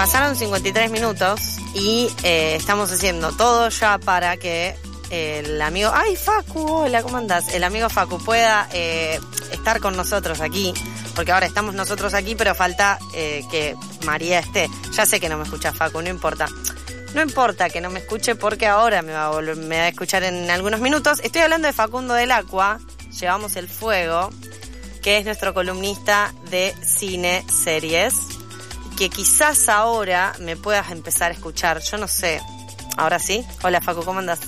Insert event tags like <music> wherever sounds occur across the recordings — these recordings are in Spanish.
pasaron 53 minutos y eh, estamos haciendo todo ya para que el amigo, ay Facu, hola, ¿cómo andás? El amigo Facu pueda eh, estar con nosotros aquí, porque ahora estamos nosotros aquí, pero falta eh, que María esté. Ya sé que no me escucha Facu, no importa. No importa que no me escuche porque ahora me va a, volver, me escuchar en algunos minutos. Estoy hablando de Facundo del Aqua, Llevamos el Fuego, que es nuestro columnista de cine, series, que quizás ahora me puedas empezar a escuchar, yo no sé. Ahora sí. Hola Facu, ¿cómo andas?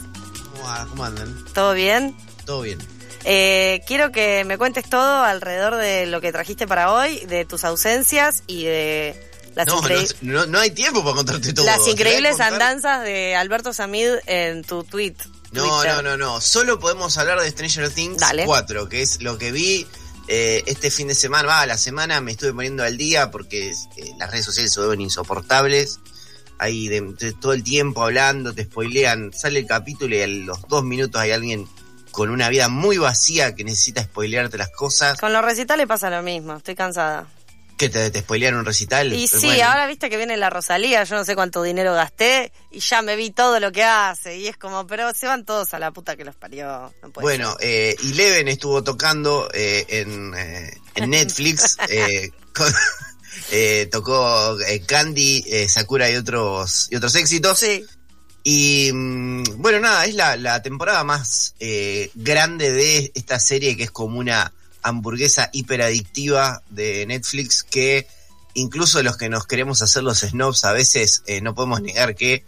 ¿Cómo, andan? ¿Todo bien? Todo bien. Eh, quiero que me cuentes todo alrededor de lo que trajiste para hoy, de tus ausencias y de las no, increíbles... no, no, hay tiempo para contarte todo. Las increíbles andanzas de Alberto Samid en tu tweet. No, Twitter. no, no, no. Solo podemos hablar de Stranger Things Dale. 4, que es lo que vi eh, este fin de semana. Va, la semana me estuve poniendo al día porque eh, las redes sociales se vuelven insoportables. Ahí de todo el tiempo hablando, te spoilean. Sale el capítulo y a los dos minutos hay alguien con una vida muy vacía que necesita spoilearte las cosas. Con los recitales pasa lo mismo, estoy cansada. Que te, te spoilean un recital. Y sí, bueno. ahora viste que viene la Rosalía, yo no sé cuánto dinero gasté y ya me vi todo lo que hace y es como, pero se van todos a la puta que los parió. No puede Bueno, eh, Eleven estuvo tocando eh, en, eh, en Netflix. <laughs> eh, con- <laughs> tocó Candy, Sakura y otros y otros éxitos. Sí, Y mm, bueno, nada, es la, la temporada más grande de esta serie que es como una hamburguesa hiperadictiva de Netflix que incluso los que nos queremos hacer los snobs a veces eh, no podemos negar que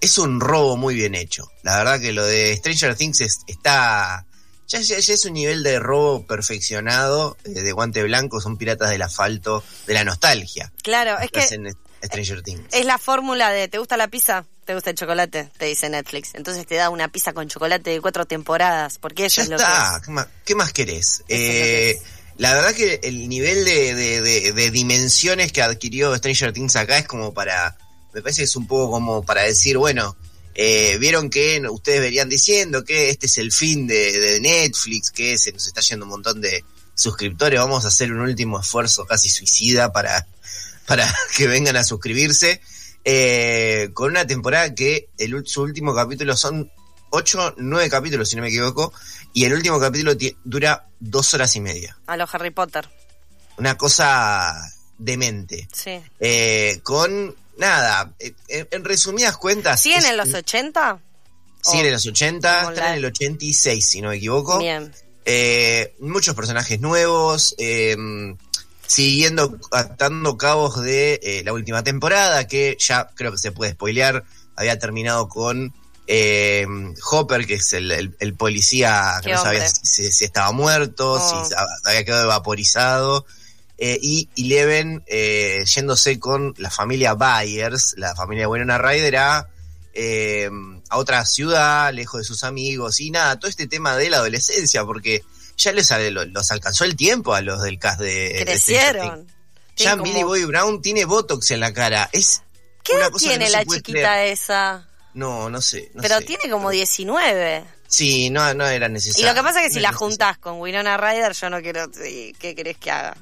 es un robo muy bien hecho. La verdad que lo de Stranger Things es- está... Ya, ya- ya es un nivel de robo perfeccionado, eh, de guante blanco, son piratas del asfalto, de la nostalgia. claro, es que Stranger Things. es la fórmula de, ¿te gusta la pizza? ¿Te gusta el chocolate? Te dice Netflix. Entonces te da una pizza con chocolate de cuatro temporadas, porque eso Ya es lo está, ¿qué más, qué más querés? Eh, que la verdad que el nivel de, de- de- de dimensiones que adquirió Stranger Things acá es como para, me parece que es un poco como para decir, bueno, eh, vieron que ustedes verían diciendo que este es el fin de, de Netflix, que se nos está yendo un montón de suscriptores, vamos a hacer un último esfuerzo casi suicida para, para <laughs> que vengan a suscribirse. Eh, con una temporada que el, su último capítulo son ocho, nueve capítulos, si no me equivoco, y el último capítulo dura dos horas y media. A los Harry Potter, Una cosa demente. sí. Eh, con nada, eh, en, en resumidas cuentas. ¿Siguen es- en los 80? siguen en los 80, como están la- en el 86, si no me equivoco. Bien. Eh, muchos personajes nuevos, eh, siguiendo atando cabos de eh, la última temporada, que ya creo que se puede spoilear, había terminado con eh, Hopper, que es el, el- el policía que no sabía si estaba muerto, Oh. si había quedado evaporizado. eh, y Eleven eh, yéndose con la familia Byers, la familia de Winona Ryder, a, eh, a otra ciudad, lejos de sus amigos, y nada, todo este tema de la adolescencia, porque ya les los, los alcanzó el tiempo a los del cast de, de. Crecieron. Ya Tienen Millie como- Bobby Brown tiene Botox en la cara. Es ¿Qué edad tiene no la chiquita creer. esa? No, no sé. no Pero sé. tiene como 19. Sí, no, no era Y necesario. lo que pasa es que No si la necesario. juntás con Winona Ryder, yo no quiero... ¿Qué querés que haga?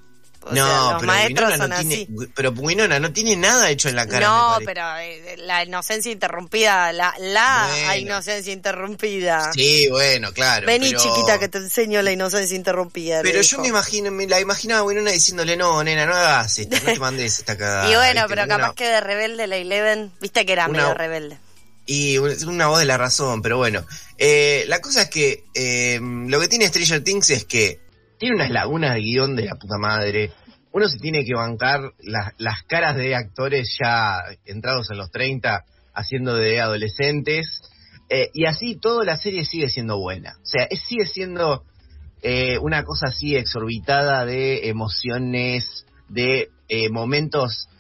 O No, sea, los pero maestros Winona son no así. tiene, pero Winona no tiene nada hecho en la cara. no, pero eh, la inocencia interrumpida, la, la Bueno. inocencia interrumpida. Sí, bueno, claro. Vení, pero- chiquita, que te enseño la inocencia interrumpida. Pero yo me imagino, me la imaginaba a Winona diciéndole, no, nena, no hagas esto, no te <laughs> mandes esta cagada. Y bueno, ¿viste? pero Una- capaz que de rebelde la Eleven, viste que era Una- medio rebelde. Y una voz de la razón, pero bueno. Eh, la cosa es que eh, lo que tiene Stranger Things es que tiene unas lagunas de guion de la puta madre. Uno se tiene que bancar las, las caras de actores ya entrados en los 30 haciendo de adolescentes. Eh, y así toda la serie sigue siendo buena. O sea, sigue siendo eh, una cosa así exorbitada de emociones, de eh, momentos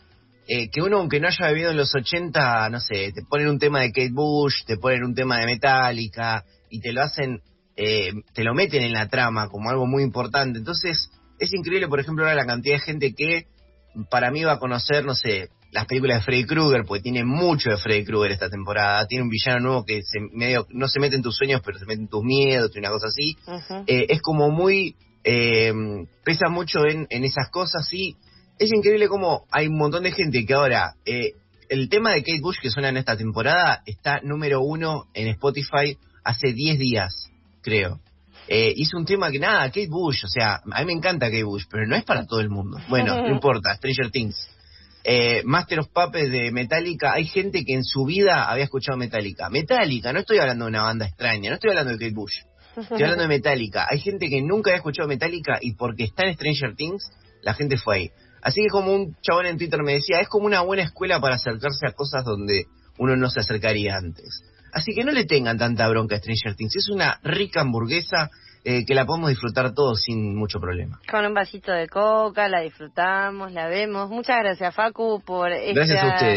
eh, que uno, aunque no haya vivido en los 80, no sé, te ponen un tema de Kate Bush, te ponen un tema de Metallica y te lo hacen, eh, te lo meten en la trama como algo muy importante. Entonces, es increíble, por ejemplo, ahora la cantidad de gente que para mí va a conocer, no sé, las películas de Freddy Krueger, porque tiene mucho de Freddy Krueger esta temporada. Tiene un villano nuevo que se medio, no se mete en tus sueños, pero se mete en tus miedos y una cosa así. Eh, es como muy, eh, pesa mucho en, en esas cosas y es increíble como hay un montón de gente que ahora eh, el tema de Kate Bush que suena en esta temporada está número uno en Spotify hace 10 días, creo. Eh, hizo un tema que nada, Kate Bush, o sea, a mí me encanta Kate Bush, pero no es para todo el mundo. Bueno, no importa, Stranger Things. Eh, Master of Puppets de Metallica, hay gente que en su vida había escuchado Metallica. Metallica, no estoy hablando de una banda extraña, no estoy hablando de Kate Bush. Estoy hablando de Metallica. Hay gente que nunca había escuchado Metallica y porque está en Stranger Things, la gente fue ahí. Así que como un chabón en Twitter me decía, es como una buena escuela para acercarse a cosas donde uno no se acercaría antes. Así que no le tengan tanta bronca a Stranger Things. Es una rica hamburguesa eh, que la podemos disfrutar todos sin mucho problema. Con un vasito de coca, la disfrutamos, la vemos. Muchas gracias, Facu, por esta,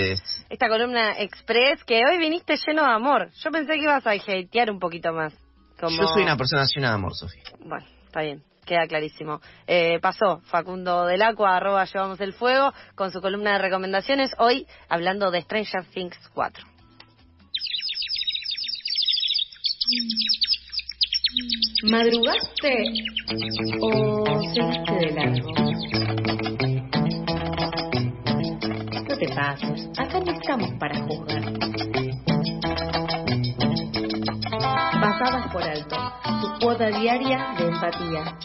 esta columna express que hoy viniste lleno de amor. Yo pensé que ibas a hatear un poquito más. Yo soy una persona llena de amor, Sofía. Bueno, está bien queda clarísimo. Eh, pasó Facundo del Acua, arroba llevamos el fuego, con su columna de recomendaciones, hoy hablando de Stranger Things 4. ¿Madrugaste o seguiste de largo? No te pases, acá no estamos para juzgar. Pasadas por alto, su cuota diaria de empatía